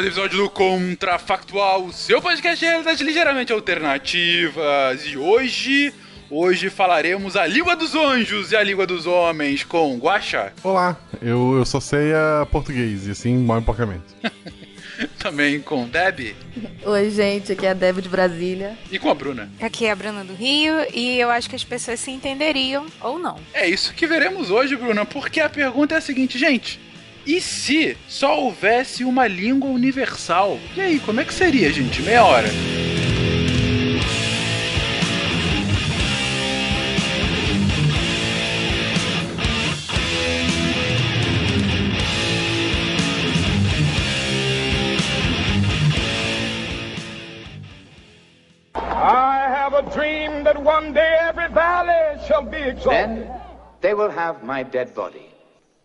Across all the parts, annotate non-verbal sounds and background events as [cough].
Mais um episódio do Contrafactual, seu podcast de realidades ligeiramente alternativas. E hoje, hoje falaremos a língua dos anjos e a língua dos homens com Guaxa, Olá, eu, eu só sei a português e assim mal empacamento. também com Deb Oi, gente, aqui é a Deb de Brasília. e com a Bruna. Aqui é a Bruna do Rio e eu acho que as pessoas se entenderiam ou não. É isso que veremos hoje, Bruna, porque a pergunta é a seguinte, gente. E se só houvesse uma língua universal? E aí, como é que seria, gente? Meia hora. I have a dream that one day every valley shall be exalted. Then they will have my dead body,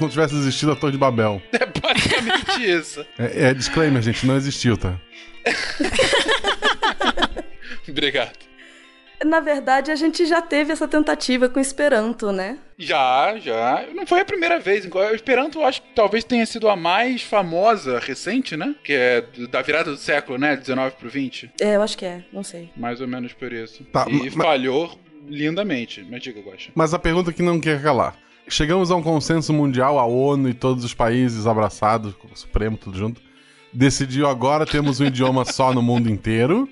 Se não tivesse existido a Torre de Babel. [laughs] É basicamente isso. É, é disclaimer, gente, não existiu, tá? [laughs] Obrigado. Na verdade, a gente já teve essa tentativa com Esperanto, né? Já, já. Não foi a primeira vez. O Esperanto, eu acho que talvez tenha sido a mais famosa recente, né? Que é da virada do século, né? 19 pro 20. É, eu acho que é, não sei. Mais ou menos por isso. Tá, e ma- falhou lindamente. Mas diga, Guaxa. Mas a pergunta que não quer calar. Chegamos a um consenso mundial, a ONU e todos os países abraçados, o Supremo, tudo junto, decidiu agora temos um [laughs] idioma só no mundo inteiro,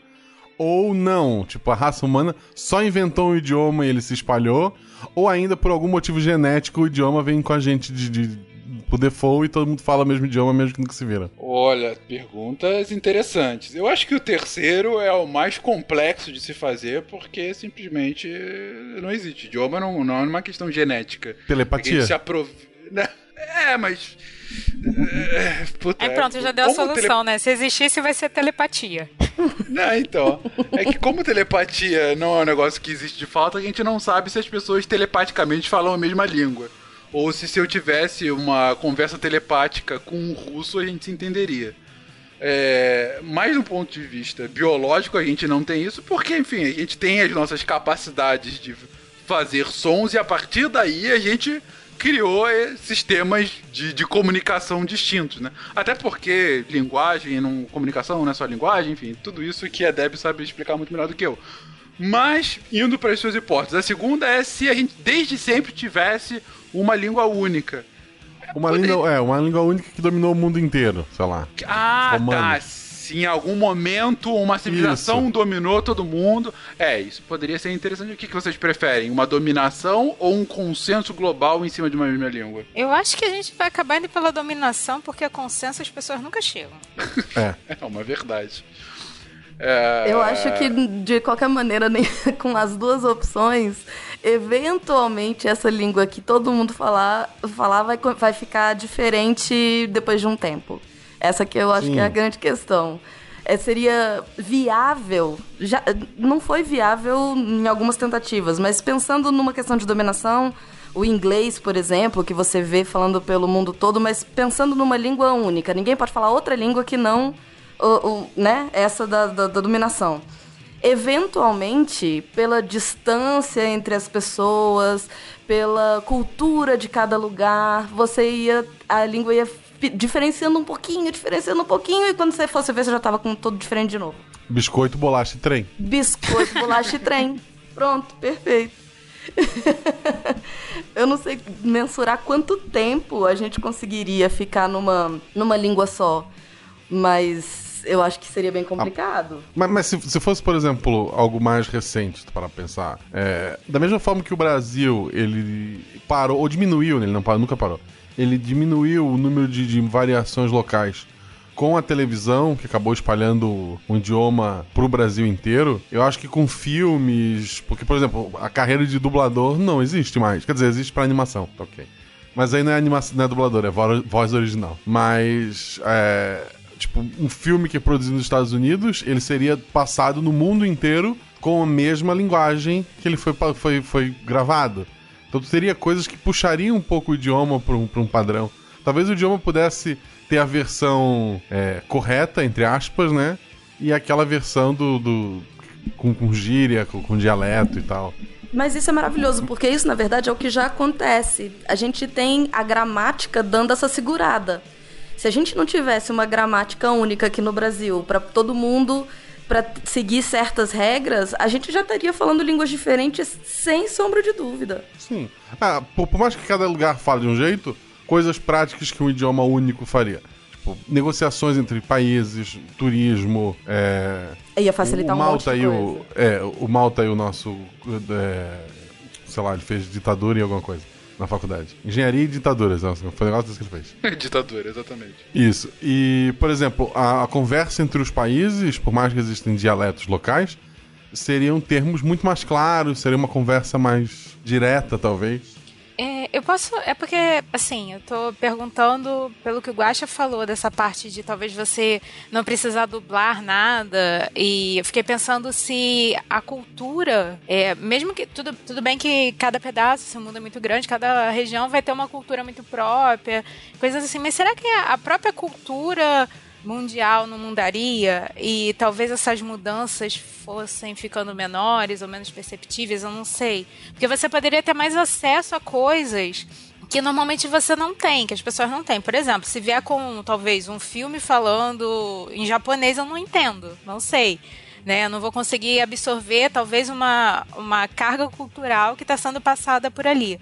ou não? Tipo, a raça humana só inventou um idioma e ele se espalhou, ou ainda por algum motivo genético o idioma vem com a gente de, de por default e todo mundo fala o mesmo idioma mesmo que nunca se vira. Olha, perguntas interessantes. Eu acho que o terceiro é o mais complexo de se fazer porque simplesmente não existe. Idioma não, não é uma questão genética. Telepatia? se aprov... Né? É, mas. É, puta, Aí pronto, já deu a solução, né? Se existisse, vai ser telepatia. [laughs] Não, então. É que como telepatia não é um negócio que existe de fato, a gente não sabe se as pessoas telepaticamente falam a mesma língua. Ou se se eu tivesse uma conversa telepática com um russo, a gente se entenderia. É, mas do ponto de vista biológico, a gente não tem isso, porque, enfim, a gente tem as nossas capacidades de fazer sons e a partir daí a gente criou sistemas de, de comunicação distintos, né? Até porque linguagem, não, comunicação não é só linguagem, enfim, tudo isso que a Deb sabe explicar muito melhor do que eu. Mas, indo para as suas hipóteses, a segunda é se a gente desde sempre tivesse uma língua única. Uma língua, é, uma língua única que dominou o mundo inteiro, sei lá. Ah, tá. Romanos. Se em algum momento uma civilização Isso. dominou todo mundo. É, isso poderia ser interessante. O que, que vocês preferem? Uma dominação ou um consenso global em cima de uma mesma língua? Eu acho que a gente vai acabar indo pela dominação, porque a consenso as pessoas nunca chegam. É. [laughs] É uma verdade. É... Eu acho que, de qualquer maneira, nem [laughs] com as duas opções, eventualmente essa língua que todo mundo falar, falar vai, vai ficar diferente depois de um tempo. Essa que eu acho Sim. que é a grande questão. É, seria viável, já, não foi viável em algumas tentativas, mas pensando numa questão de dominação, o inglês, por exemplo, que você vê falando pelo mundo todo, mas pensando numa língua única, ninguém pode falar outra língua que não o, o- né, essa da, da- da dominação. Eventualmente, pela distância entre as pessoas, pela cultura de cada lugar, você ia. A língua ia diferenciando um pouquinho, diferenciando um pouquinho, e quando você fosse ver, você já tava com tudo diferente de novo. Biscoito, bolacha e trem. Biscoito, bolacha e trem. [laughs] Pronto, perfeito. Eu não sei mensurar quanto tempo a gente conseguiria ficar numa, numa língua só, mas eu acho que seria bem complicado. Mas, mas se, se fosse, por exemplo, algo mais recente, para pensar, é, da mesma forma que o Brasil ele parou, ou diminuiu, né, ele não parou, nunca parou, ele diminuiu o número de, de variações locais com a televisão, que acabou espalhando o idioma pro Brasil inteiro, eu acho que com filmes. Porque, por exemplo, a carreira de dublador não existe mais. Quer dizer, existe pra animação, tá ok. Mas aí não é animação, não é dublador, é vo- voz original. Mas. É, tipo, um filme que é produzido nos Estados Unidos, ele seria passado no mundo inteiro com a mesma linguagem que ele foi, foi, foi gravado. Então tu teria coisas que puxariam um pouco o idioma para um, um padrão. Talvez o idioma pudesse ter a versão é, correta, entre aspas, né? E aquela versão do. do com, com gíria, com, com dialeto e tal. Mas isso é maravilhoso, porque isso, na verdade, é o que já acontece. A gente tem a gramática dando essa segurada. Se a gente não tivesse uma gramática única aqui no Brasil, para todo mundo, para seguir certas regras, a gente já estaria falando línguas diferentes sem sombra de dúvida. Sim. Ah, por, por mais que cada lugar fale de um jeito, coisas práticas que um idioma único faria. Tipo, negociações entre países, turismo, é... Ia facilitar o um monte Malta de e coisa. o, é, o Malta e o nosso, é, sei lá, ele fez ditadura e alguma coisa na faculdade. Engenharia e ditaduras, nossa, foi um negócio que ele fez. [laughs] Ditadura, exatamente. Isso. E, por exemplo, a, a conversa entre os países, por mais que existem dialetos locais, seriam termos muito mais claros, seria uma conversa mais direta, talvez. É, eu posso. É porque, assim, eu tô perguntando pelo que o Guaxa falou, dessa parte de talvez você não precisar dublar nada. E eu fiquei pensando se a cultura. É, mesmo que. Tudo, tudo bem que cada pedaço, esse mundo é muito grande, cada região vai ter uma cultura muito própria, coisas assim, mas será que a própria cultura mundial não mudaria e talvez essas mudanças fossem ficando menores ou menos perceptíveis, eu não sei. Porque você poderia ter mais acesso a coisas que normalmente você não tem, que as pessoas não têm. Por exemplo, se vier com talvez um filme falando em japonês, eu não entendo, não sei. Né, eu não vou conseguir absorver talvez uma, uma carga cultural que está sendo passada por ali.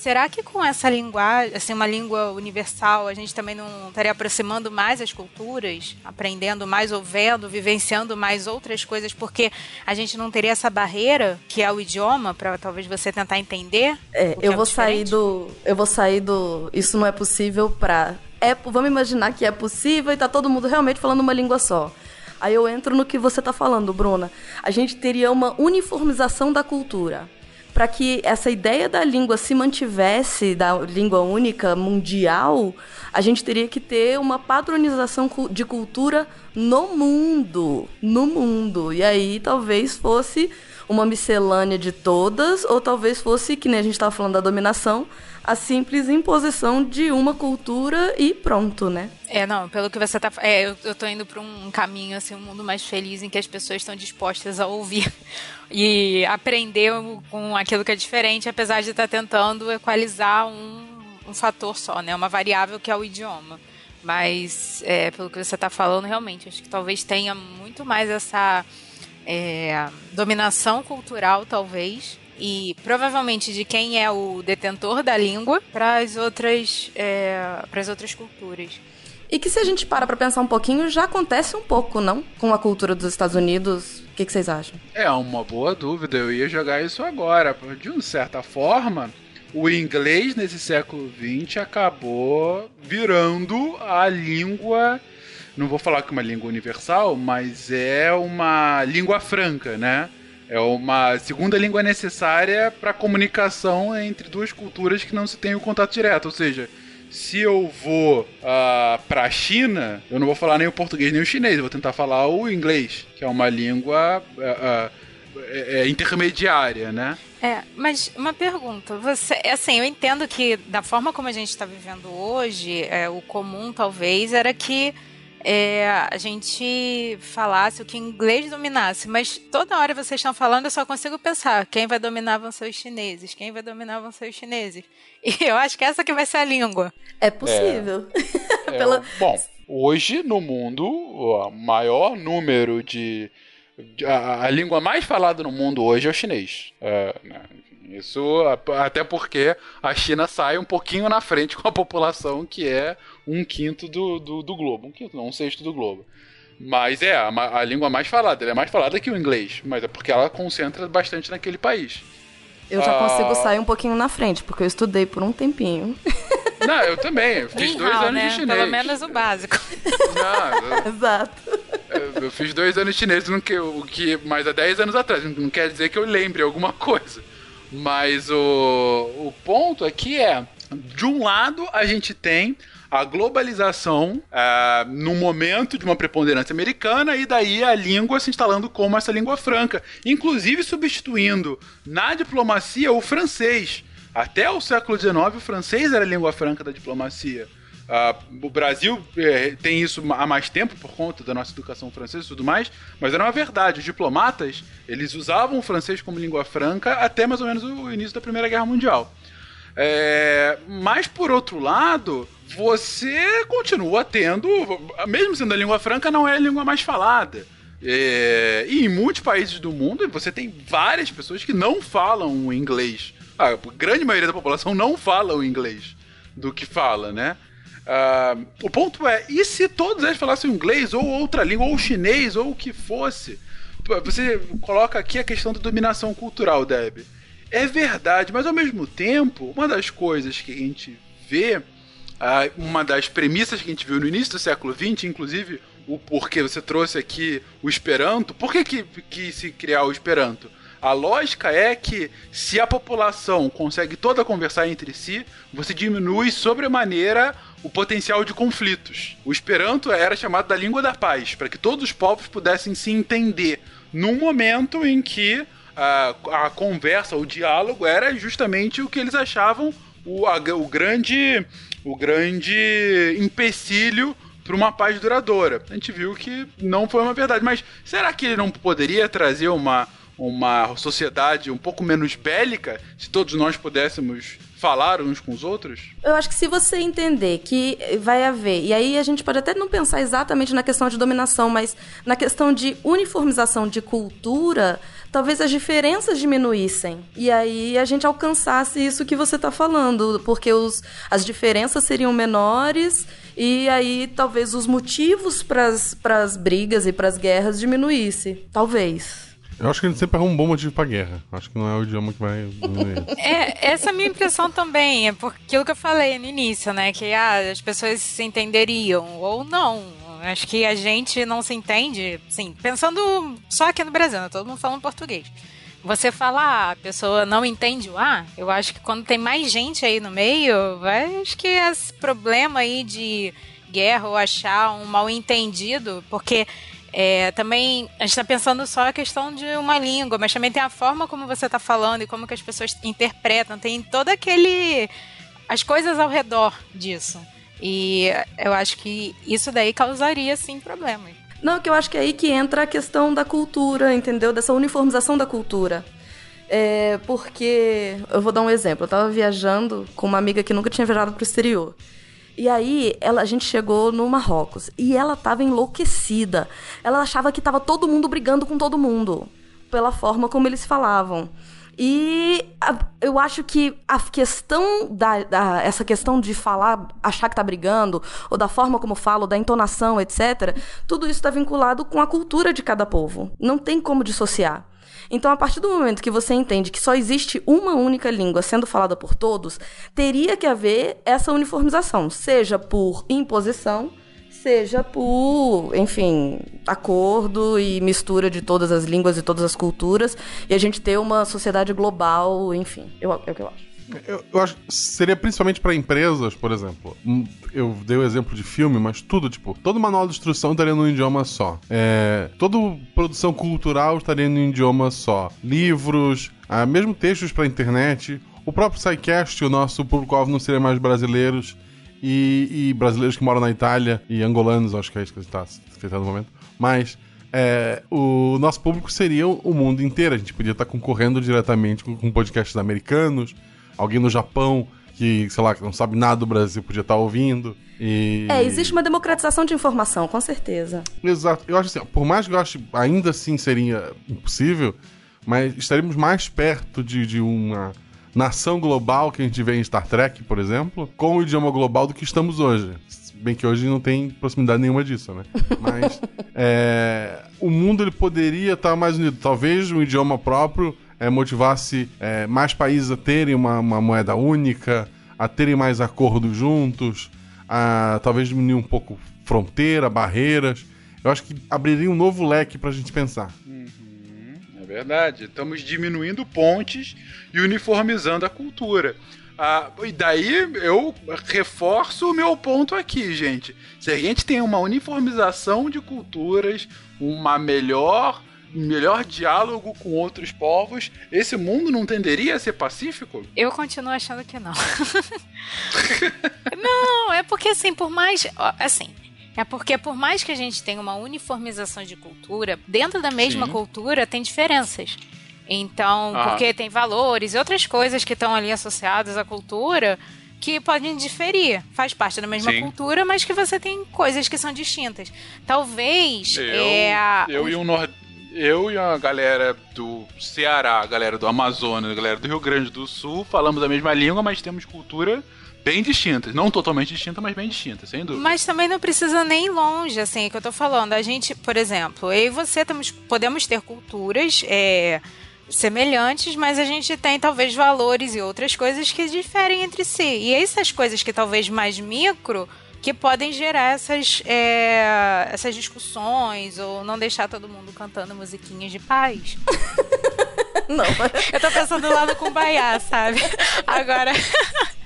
Será que com essa linguagem, assim, uma língua universal, a gente também não estaria aproximando mais as culturas, aprendendo mais, ouvendo, vivenciando mais outras coisas, porque a gente não teria essa barreira, que é o idioma, para talvez você tentar entender? É, eu é vou sair diferente? do. Eu vou sair do. Isso não é possível pra. É, vamos imaginar que é possível e tá todo mundo realmente falando uma língua só. Aí eu entro no que você tá falando, Bruna. A gente teria uma uniformização da cultura. Para que essa ideia da língua se mantivesse, da língua única mundial, a gente teria que ter uma padronização de cultura no mundo. No mundo. E aí talvez fosse uma miscelânea de todas, ou talvez fosse, que nem a gente estava falando da dominação, a simples imposição de uma cultura e pronto, né? É, não, pelo que você tá. É, eu, eu tô indo pra um caminho, assim, um mundo mais feliz em que as pessoas estão dispostas a ouvir [laughs] e aprender com aquilo que é diferente, apesar de estar tentando equalizar um, um fator só, né? Uma variável que é o idioma. Mas, é, pelo que você tá falando, realmente, acho que talvez tenha muito mais essa é, dominação cultural, talvez. E provavelmente de quem é o detentor da língua para as outras, é, para as outras culturas. E que se a gente para pra pensar um pouquinho, já acontece um pouco, não? Com a cultura dos Estados Unidos. O que, que vocês acham? É uma boa dúvida, eu ia jogar isso agora. De uma certa forma, o inglês nesse século XX acabou virando a língua não vou falar que é uma língua universal, mas é uma língua franca, né? É uma segunda língua necessária para comunicação entre duas culturas que não se tem o contato direto. Ou seja, se eu vou uh, para a China, eu não vou falar nem o português nem o chinês, eu vou tentar falar o inglês, que é uma língua uh, uh, intermediária, né? É, mas uma pergunta, você, assim, eu entendo que da forma como a gente está vivendo hoje, é, o comum talvez era que é, a gente falasse o que inglês dominasse, mas toda hora vocês estão falando, eu só consigo pensar quem vai dominar vão ser os chineses, quem vai dominar vão ser os chineses. [laughs] E eu acho que essa que vai ser a língua. É possível. É, [laughs] Pela... Bom, hoje no mundo, o maior número de. A, a, língua mais falada no mundo hoje é o chinês. É, né? Isso até porque a China sai um pouquinho na frente com a população que é um quinto do, do, do globo. Um quinto, não, um sexto do globo. Mas é, a, a língua mais falada. Ela é mais falada que o inglês, mas é porque ela concentra bastante naquele país. Eu já ah, consigo sair um pouquinho na frente, porque eu estudei por um tempinho. [laughs] Não, eu também. Eu fiz dois anos né? de chinês. Pelo menos o básico. Não, eu, [laughs] Exato. Eu, eu, fiz dois anos de chinês, o que, o que mais há dez anos atrás. Não quer dizer que eu lembre alguma coisa. Mas o, o ponto aqui é, de um lado a gente tem a globalização é, no momento de uma preponderância americana e daí a língua se instalando como essa língua franca, inclusive substituindo na diplomacia o francês. Até o século XIX, o francês era a língua franca da diplomacia. Uh, o Brasil é, tem isso há mais tempo por conta da nossa educação francesa e tudo mais, mas era uma verdade. Os diplomatas eles usavam o francês como língua franca até mais ou menos o início da Primeira Guerra Mundial. É, mas por outro lado, você continua tendo, mesmo sendo a língua franca, não é a língua mais falada. É, e em muitos países do mundo você tem várias pessoas que não falam inglês. A grande maioria da população não fala o inglês do que fala, né? Uh, o ponto é, e se todos eles falassem inglês ou outra língua, ou chinês, ou o que fosse? Você coloca aqui a questão da dominação cultural, Deb. É verdade, mas ao mesmo tempo, uma das coisas que a gente vê, uma das premissas que a gente viu no início do século XX, inclusive o porquê você trouxe aqui o Esperanto, por que, que, que se criar o Esperanto? A lógica é que se a população consegue toda conversar entre si, você diminui sobremaneira o potencial de conflitos. O Esperanto era chamado da língua da paz, para que todos os povos pudessem se entender num momento em que a, a conversa, o diálogo era justamente o que eles achavam o, a, o grande o grande empecilho para uma paz duradoura. A gente viu que não foi uma verdade, mas será que ele não poderia trazer uma uma sociedade um pouco menos bélica se todos nós pudéssemos falar uns com os outros? Eu acho que se você entender que vai haver, e aí a gente pode até não pensar exatamente na questão de dominação, mas na questão de uniformização de cultura, talvez as diferenças diminuíssem. E aí a gente alcançasse isso que você está falando, porque os, as diferenças seriam menores e aí talvez os motivos para as brigas e para as guerras diminuísse. Talvez. Eu acho que gente sempre arruma um bom motivo pra guerra. Acho que não é o idioma que vai. é, essa é a minha impressão também. É por aquilo que eu falei no início, né? Que ah, as pessoas se entenderiam ou não. Acho que a gente não se entende, sim, pensando só aqui no Brasil, né? todo mundo falando português. Você fala, ah, a pessoa não entende o A, eu acho que quando tem mais gente aí no meio, acho que esse problema aí de guerra ou achar um mal entendido, porque é, também a gente está pensando só a questão de uma língua, mas também tem a forma como você está falando e como que as pessoas interpretam, tem todo aquele as coisas ao redor disso. E eu acho que isso daí causaria sim problemas. Não, que eu acho que é aí que entra a questão da cultura, entendeu? Dessa uniformização da cultura. É, porque eu vou dar um exemplo. Eu estava viajando com uma amiga que nunca tinha viajado para o exterior. E aí ela, a gente chegou no Marrocos e ela tava enlouquecida. Ela achava que tava todo mundo brigando com todo mundo, pela forma como eles falavam. E a, eu acho que a questão da, da, essa questão de falar, achar que tá brigando, ou da forma como falo, da entonação, etc., tudo isso está vinculado com a cultura de cada povo. Não tem como dissociar. Então, a partir do momento que você entende que só existe uma única língua sendo falada por todos, teria que haver essa uniformização, seja por imposição, seja por, enfim, acordo e mistura de todas as línguas e todas as culturas, e a gente ter uma sociedade global, enfim, eu, é o que eu acho. Eu, eu acho que seria principalmente para empresas, por exemplo. Hum, Eu dei o exemplo de filme, mas tudo, tipo, todo manual de instrução estaria num idioma só. É, toda produção cultural estaria num idioma só. Livros, ah, mesmo textos para internet. O próprio SciCast, o nosso público-alvo não seria mais brasileiros e, e brasileiros que moram na Itália e angolanos, acho que é isso que está tentando no momento. Mas é, o nosso público seria o mundo inteiro. A gente podia estar concorrendo diretamente com, com podcasts americanos, alguém no Japão que, sei lá, que não sabe nada do Brasil podia estar ouvindo. E... É, existe uma democratização de informação, com certeza. Exato. Eu acho assim, por mais que eu ache ainda assim seria impossível, mas estaremos mais perto de, de uma nação global que a gente vê em Star Trek, por exemplo, com o idioma global do que estamos hoje. Bem que hoje não tem proximidade nenhuma disso, né? [laughs] Mas é, o mundo ele poderia estar mais unido. Talvez um idioma próprio é, motivasse é, mais países a terem uma, uma moeda única, a terem mais acordos juntos, a talvez diminuir um pouco fronteira, barreiras. Eu acho que abriria um novo leque pra gente pensar. É verdade. Estamos diminuindo pontes e uniformizando a cultura. Ah, e daí eu reforço o meu ponto aqui, gente. Se a gente tem uma uniformização de culturas, uma melhor, melhor diálogo com outros povos, esse mundo não tenderia a ser pacífico? Eu continuo achando que não. [laughs] não, é porque assim, por mais. Assim. É porque por mais que a gente tenha uma uniformização de cultura, dentro da mesma Sim. cultura tem diferenças. Então, Ah. porque tem valores e outras coisas que estão ali associadas à cultura que podem diferir. Faz parte da mesma Sim. cultura, mas que você tem coisas que são distintas. Talvez Eu, é, eu e um nor... Eu e a galera do Ceará, a galera do Amazonas, a galera do Rio Grande do Sul falamos a mesma língua, mas temos cultura bem distintas. Não totalmente distinta, mas bem distinta, sem dúvida. Mas também não precisa nem ir longe, assim, é que eu tô falando. A gente, por exemplo, eu e você temos, podemos ter culturas é, semelhantes, mas a gente tem talvez valores e outras coisas que diferem entre si. E essas coisas que talvez mais micro que podem gerar essas, é, essas discussões ou não deixar todo mundo cantando musiquinhas de paz. [laughs] Não, Eu tô pensando lá no Kumbaya, sabe? Agora. [laughs]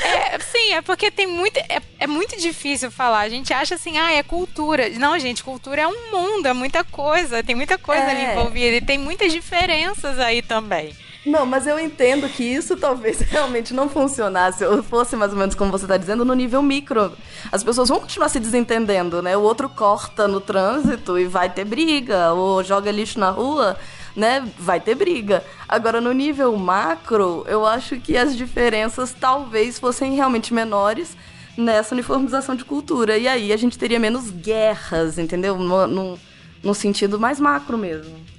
É, sim, é porque tem muito. É, é muito difícil falar. A gente acha assim, ah, é cultura. Não, gente, cultura é um mundo, é muita coisa. Tem muita coisa É. ali envolvida. E tem muitas diferenças aí também. Não, mas eu entendo que isso talvez [laughs] realmente não funcionasse, ou fosse mais ou menos como você está dizendo, no nível micro. As pessoas vão continuar se desentendendo, né? O outro corta no trânsito e vai ter briga, ou joga lixo na rua, né? Vai ter briga. Agora, no nível macro, eu acho que as diferenças talvez fossem realmente menores nessa uniformização de cultura. E aí a gente teria menos guerras, entendeu? No, no sentido mais macro mesmo.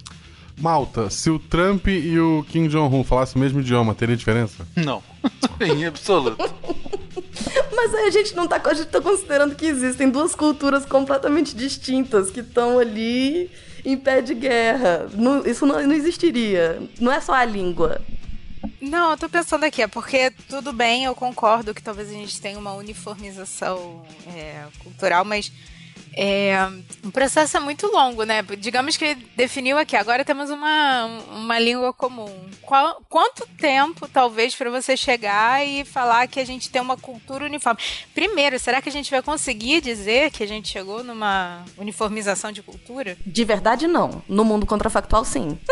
Malta, se o Trump e o Kim Jong-un falassem o mesmo idioma, teria diferença? Não. [laughs] em absoluto. [laughs] Mas aí a gente não tá, a gente tá considerando que existem duas culturas completamente distintas que estão ali em pé de guerra. Não- isso não, não existiria. Não é só a língua. Não, eu tô pensando aqui, é porque tudo bem, eu concordo que talvez a gente tenha uma uniformização é, cultural, mas é, o processo é muito longo, né? Digamos que definiu aqui, agora temos uma, uma língua comum. Qual- quanto tempo, talvez, para você chegar e falar que a gente tem uma cultura uniforme? Primeiro, será que a gente vai conseguir dizer que a gente chegou numa uniformização de cultura? De verdade, não. No mundo contrafactual, sim. [laughs]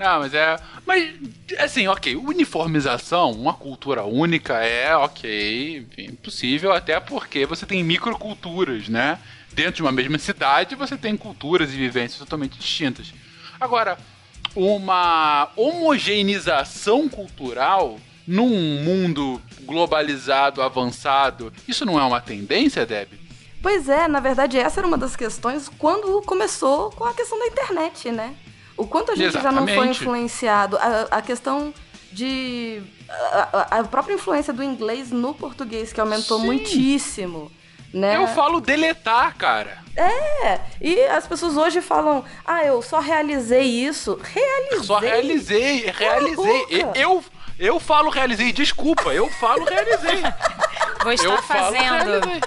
Não, mas é. Mas, assim, ok, uniformização, uma cultura única é, ok, enfim, possível, até porque você tem microculturas, né? Dentro de uma mesma cidade, você tem culturas e vivências totalmente distintas. Agora, uma homogeneização cultural num mundo globalizado, avançado, isso não é uma tendência, Deb? Pois é, na verdade, essa era uma das questões quando começou com a questão da internet, né? O quanto a gente já não foi Exatamente. influenciado. A, a questão de. A, a- própria influência do inglês no português, que aumentou Sim. muitíssimo. Né? Eu falo deletar, cara. É, e as pessoas hoje falam, ah, eu só realizei isso. Realizei. Só realizei, realizei. Eu, eu falo realizei, desculpa, eu falo realizei. Vou estar Eu falo fazendo. realizei.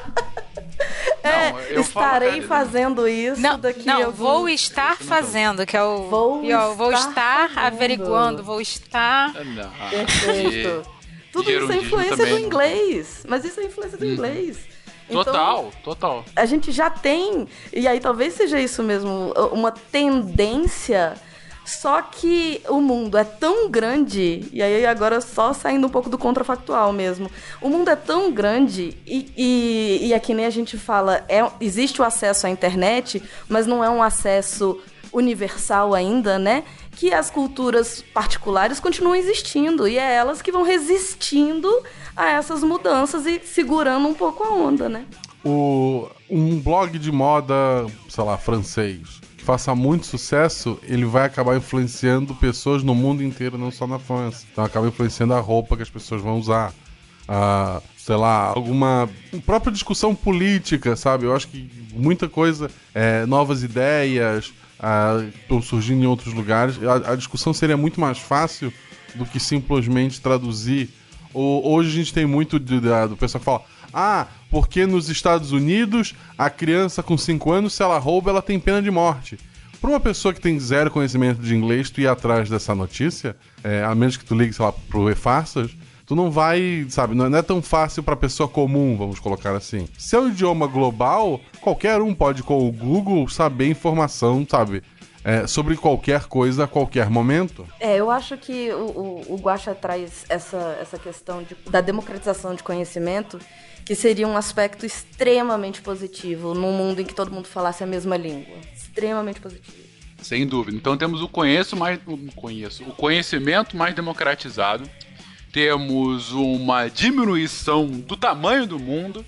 É, Não, eu estarei fazendo isso Não, daqui não a vou algum- estar fazendo, que é o. Vou e, ó, vou estar estar averiguando, vou estar. Não. Perfeito. Tudo isso é influência também do inglês. Mas isso é influência do inglês. Então, Total, total. a gente já tem, e aí talvez seja isso mesmo, uma tendência. Só que o mundo é tão grande, e aí agora só saindo um pouco do contrafactual mesmo. O mundo é tão grande, e, e, e é que nem a gente fala, é, existe o acesso à internet, mas não é um acesso universal ainda, né? Que as culturas particulares continuam existindo, e é elas que vão resistindo a essas mudanças e segurando um pouco a onda, né? O, um blog de moda, sei lá, francês, faça muito sucesso, ele vai acabar influenciando pessoas no mundo inteiro, não só na França. Então acaba influenciando a roupa que as pessoas vão usar. Ah, sei lá, alguma própria discussão política, sabe? Eu acho que muita coisa, é, novas ideias estão surgindo em outros lugares. A, a discussão seria muito mais fácil do que simplesmente traduzir. O- hoje a gente tem muito de- da- do pessoal que fala: ah, porque nos Estados Unidos a criança com 5 anos, se ela rouba, ela tem pena de morte. Para uma pessoa que tem zero conhecimento de inglês, tu ir atrás dessa notícia, é, a menos que tu ligue, sei lá, pro E-Farsas, tu não vai, sabe, não é- é tão fácil pra pessoa comum, vamos colocar assim. Se é um idioma global, qualquer um pode, com o Google, saber informação, sabe, é, sobre qualquer coisa a qualquer momento. É, eu acho que o, o, o Guaxa traz essa, essa questão de- da democratização de conhecimento, que seria um aspecto extremamente positivo num mundo em que todo mundo falasse a mesma língua. Extremamente positivo. Sem dúvida. Então temos o conheço mais o conheço, o conhecimento mais democratizado. Temos uma diminuição do tamanho do mundo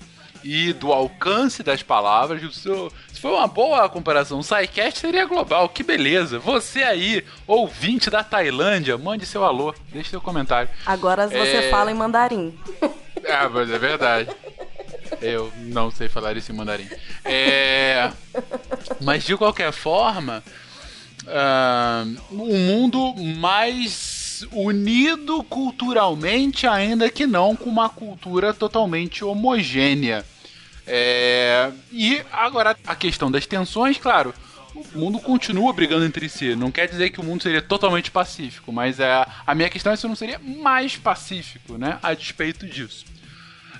e do alcance das palavras. Isso, se for uma boa comparação, o SciCast seria global. Que beleza. Você aí, ouvinte da Tailândia, mande seu alô, deixe seu comentário. Agora você É. fala em mandarim. [laughs] Ah, mas é verdade. Eu não sei falar isso em mandarim. É... Mas de qualquer forma, ah, um mundo mais unido culturalmente, ainda que não com uma cultura totalmente homogênea. É, E agora a questão das tensões, claro. O mundo continua brigando entre si. Não quer dizer que o mundo seria totalmente pacífico, mas é, a minha questão é se não seria mais pacífico, né? A despeito disso.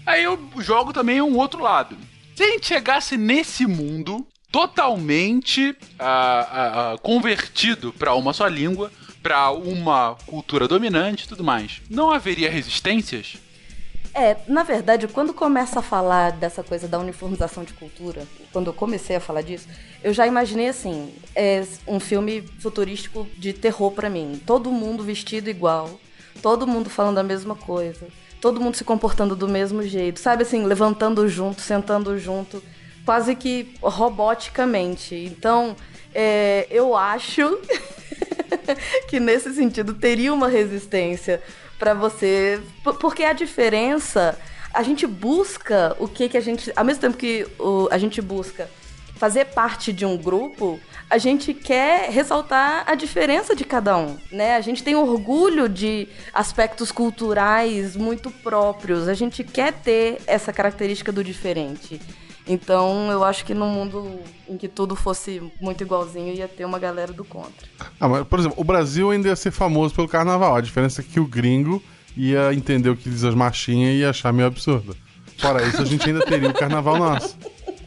Aí eu jogo também um outro lado. Se a gente chegasse nesse mundo totalmente ah, ah, ah, convertido para uma só língua, para uma cultura dominante e tudo mais, não haveria resistências? É, na verdade, quando começa a falar dessa coisa da uniformização de cultura, quando eu comecei a falar disso, eu já imaginei assim, é um filme futurístico de terror pra mim. Todo mundo vestido igual, todo mundo falando a mesma coisa, todo mundo se comportando do mesmo jeito, sabe assim, levantando junto, sentando junto, quase que roboticamente. Então, é, eu acho [laughs] que nesse sentido teria uma resistência pra você, porque a diferença, a gente busca o que que a gente, ao mesmo tempo que o- a gente busca fazer parte de um grupo, a gente quer ressaltar a diferença de cada um, né? A gente tem orgulho de aspectos culturais muito próprios, a gente quer ter essa característica do diferente. Então, eu acho que num mundo em que tudo fosse muito igualzinho, ia ter uma galera do contra. Ah, mas, por exemplo, o Brasil ainda ia ser famoso pelo carnaval. A diferença é que o gringo ia entender o que diz as marchinhas e ia achar meio absurdo. Fora isso, a gente ainda teria o carnaval nosso.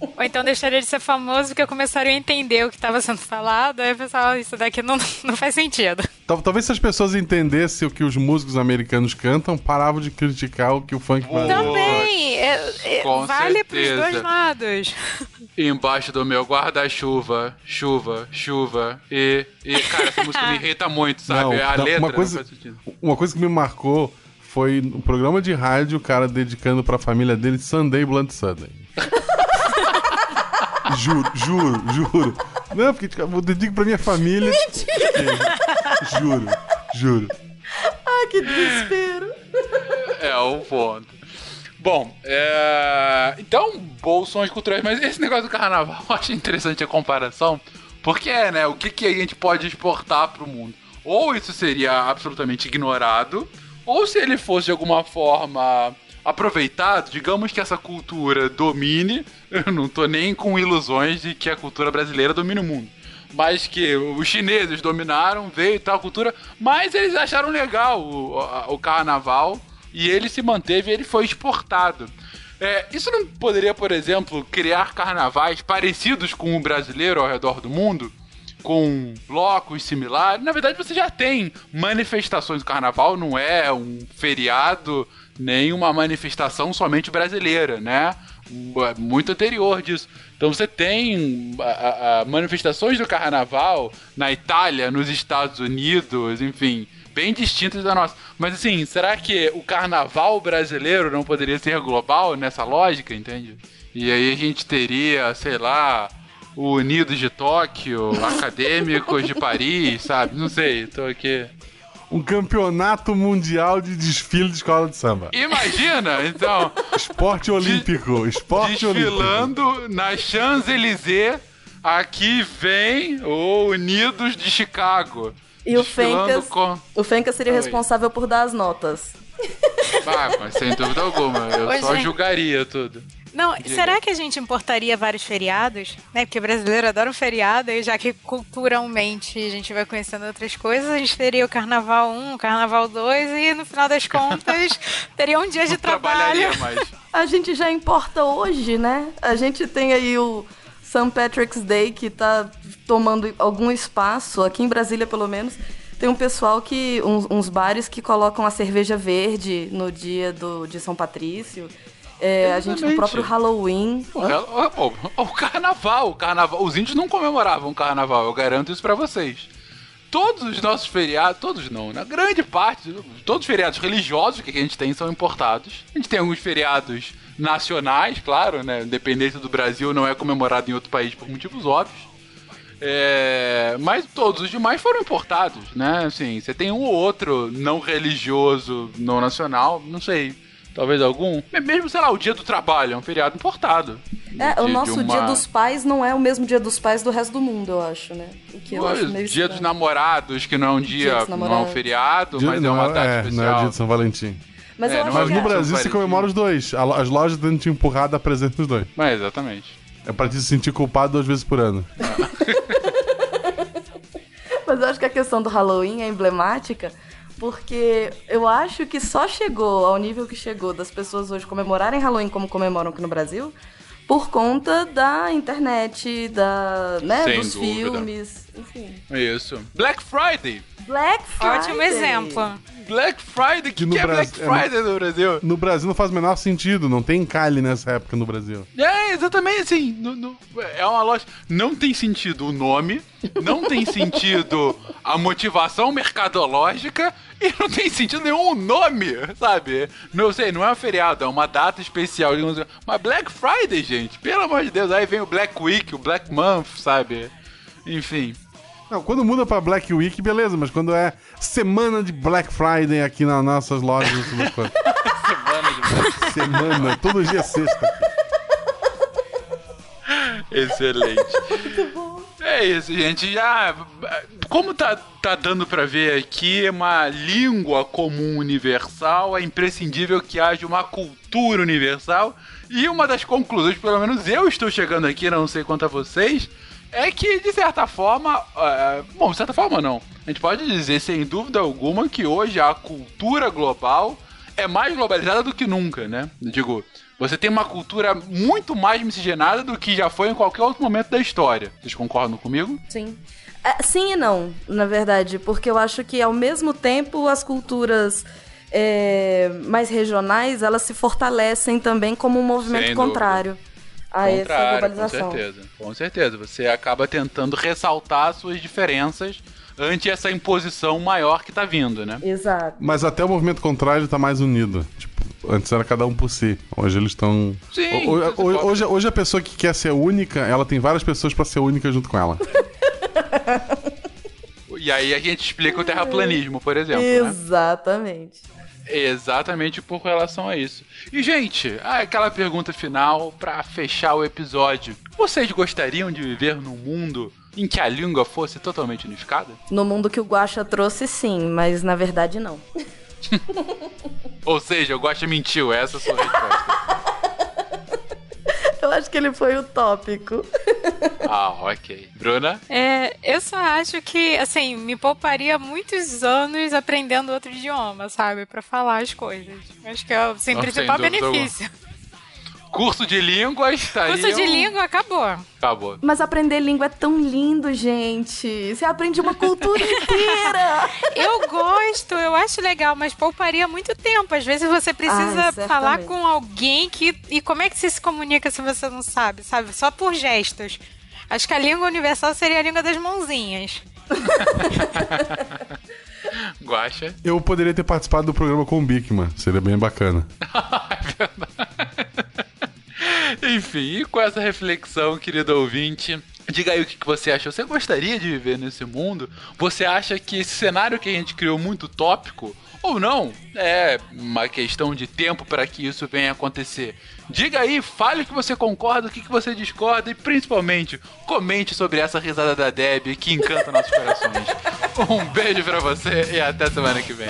Ou então deixaria de ser famoso porque começaria a entender o que estava sendo falado, aí o pessoal, isso daqui não, [laughs] não faz sentido. Tal- Talvez se as pessoas entendessem o que os músicos americanos cantam, paravam de criticar o que o funk brasileiro Também, é- é- Com vale pros certeza. dois lados. Embaixo do meu guarda-chuva, chuva, chuva, e, e. Cara, essa música me [laughs] irrita muito, sabe? Não, a não, letra uma não coisa- faz sentido. Uma coisa que me marcou foi no programa de rádio, o cara dedicando pra família dele Sunday Blunt Sunday. [laughs] juro, juro, juro. Não, porque tipo, eu dedico pra minha família. Juro, juro. Ah, que desespero! É um ponto. Bom, é... então, bolsões culturais, mas esse negócio do carnaval, eu acho interessante a comparação, porque é, né, o que, que a gente pode exportar pro mundo? Ou isso seria absolutamente ignorado, ou se ele fosse de alguma forma aproveitado, digamos que essa cultura domine, [laughs] eu não tô nem com ilusões de que a cultura brasileira domine o mundo. Mas que os chineses dominaram, veio tal cultura, mas eles acharam legal o, o, o carnaval e ele se manteve, ele foi exportado. É, isso não poderia, por exemplo, criar carnavais parecidos com o brasileiro ao redor do mundo? Com blocos similares? Na verdade, você já tem manifestações do carnaval, não é um feriado nem uma manifestação somente brasileira, né? Muito anterior disso. Então você tem a, a, manifestações do carnaval na Itália, nos Estados Unidos, enfim, bem distintas da nossa. Mas assim, será que o carnaval brasileiro não poderia ser global nessa lógica, entende? E aí a gente teria, sei lá, o Unidos de Tóquio, [laughs] Acadêmicos de Paris, sabe? Não sei, tô aqui um campeonato mundial de desfile de escola de samba. Imagina, então. Esporte olímpico. Esporte desfilando olímpico. na Champs-Élysées. Aqui vem o Unidos de Chicago. E o Fencas, com... o Fencas seria Oi. responsável por dar as notas. Ah, mas sem dúvida alguma. Eu Oi, só gente. julgaria tudo. Não, Diga. será que a gente importaria vários feriados? Né? Porque brasileiro adora um feriado, e já que culturalmente a gente vai conhecendo outras coisas, a gente teria o carnaval 1, o carnaval 2, e no final das contas [laughs] teria um dia de trabalho. Mais. [laughs] A gente já importa hoje, né? A gente tem aí o St. Patrick's Day que tá tomando algum espaço, aqui em Brasília pelo menos. Tem um pessoal que. uns, uns bares que colocam a cerveja verde no dia do, de São Patrício. É, a gente, o próprio Halloween. O, o, o, carnaval, o carnaval. Os índios não comemoravam o carnaval, eu garanto isso para vocês. Todos os nossos feriados, todos não, né? Grande parte, todos os feriados religiosos que a gente tem são importados. A gente tem alguns feriados nacionais, claro, né? Independente do Brasil, não é comemorado em outro país por motivos óbvios. É, mas todos os demais foram importados, né? Assim, você tem um ou outro não religioso, não nacional, não sei Talvez algum. Mesmo, sei lá, o dia do trabalho, é um feriado importado. É, de, o nosso uma... dia dos pais não é o mesmo dia dos pais do resto do mundo, eu acho, né? O que eu acho meio Dia estranho. dos namorados, que não é um dia, dia não é um feriado, dia, mas é uma data é, especial. Não é dia de São Valentim. Mas, é, mas no é. Brasil se comemora os dois. As lojas têm te empurrado apresentam os dois. Mas exatamente. É pra te se sentir culpado duas vezes por ano. [laughs] mas eu acho que a questão do Halloween é emblemática porque eu acho que só chegou ao nível que chegou das pessoas hoje comemorarem Halloween como comemoram aqui no Brasil por conta da internet, da, né, Sem dos dúvida. filmes, enfim. Isso. Black Friday. Black Friday. Ótimo exemplo. Black Friday? Que, que, que é Black Friday no Brasil? No Brasil não faz o menor sentido, não tem encalhe nessa época no Brasil. É, exatamente assim. No, no, é uma loja. Não tem sentido o nome, não tem [laughs] sentido a motivação mercadológica e não tem sentido nenhum o nome, sabe? Não sei, não é um feriado, é uma data especial. Mas Black Friday, gente, pelo amor de Deus, aí vem o Black Week, o Black Month, sabe? Enfim. Não, quando muda pra Black Week, beleza, mas quando é semana de Black Friday aqui nas nossas lojas, [laughs] semana de Black Semana, todo dia é sexta. Excelente. Muito bom. É isso, gente. Já. Como tá, tá dando para ver aqui, uma língua comum universal, é imprescindível que haja uma cultura universal. E uma das conclusões, pelo menos eu estou chegando aqui, não sei quanto a vocês, é que, de certa forma, é, bom, de certa forma não. A gente pode dizer, sem dúvida alguma, que hoje a cultura global é mais globalizada do que nunca, né? Eu digo, você tem uma cultura muito mais miscigenada do que já foi em qualquer outro momento da história. Vocês concordam comigo? Sim. É, sim e não, na verdade, porque eu acho que ao mesmo tempo as culturas é, mais regionais elas se fortalecem também como um movimento contrário a essa globalização. Com certeza, com certeza. Você acaba tentando ressaltar suas diferenças ante essa imposição maior que tá vindo, né? Exato. Mas até o movimento contrário tá mais unido. Tipo, antes era cada um por si. Hoje eles estão. Sim. O, o, hoje, hoje a pessoa que quer ser única, ela tem várias pessoas para ser única junto com ela. [laughs] e aí a gente explica o terraplanismo, por exemplo. Né? Exatamente. Né? Exatamente por relação a isso. E, gente, aquela pergunta final para fechar o episódio. Vocês gostariam de viver num mundo em que a língua fosse totalmente unificada? No mundo que o Guaxa trouxe, sim, mas na verdade não. [laughs] Ou seja, o Guaxa mentiu, essa é a sua resposta. Eu acho que ele foi utópico. [laughs] ah, ok. Bruna? É, eu só acho que, assim, me pouparia muitos anos aprendendo outro idioma, sabe? Pra falar as coisas. Acho que é o assim, Não, principal benefício. Curso de língua estaria. Curso de língua acabou. Acabou. Mas aprender língua é tão lindo, gente. Você aprende uma cultura [laughs] inteira. Eu gosto, eu acho legal, mas pouparia muito tempo. Às vezes você precisa Ai, falar com alguém que. E como é que você se comunica se você não sabe, sabe? Só por gestos. Acho que a língua universal seria a língua das mãozinhas. [laughs] Guaxa. Eu poderia ter participado do programa com o Bigman, seria bem bacana. [laughs] Enfim, e com essa reflexão, querido ouvinte, diga aí o que você acha. Você gostaria de viver nesse mundo? Você acha que esse cenário que a gente criou muito tópico? Ou não? É uma questão de tempo para que isso venha a acontecer. Diga aí, fale o que você concorda, o que você discorda e principalmente comente sobre essa risada da Deb que encanta nossos corações. [laughs] Um beijo pra você e até semana que vem.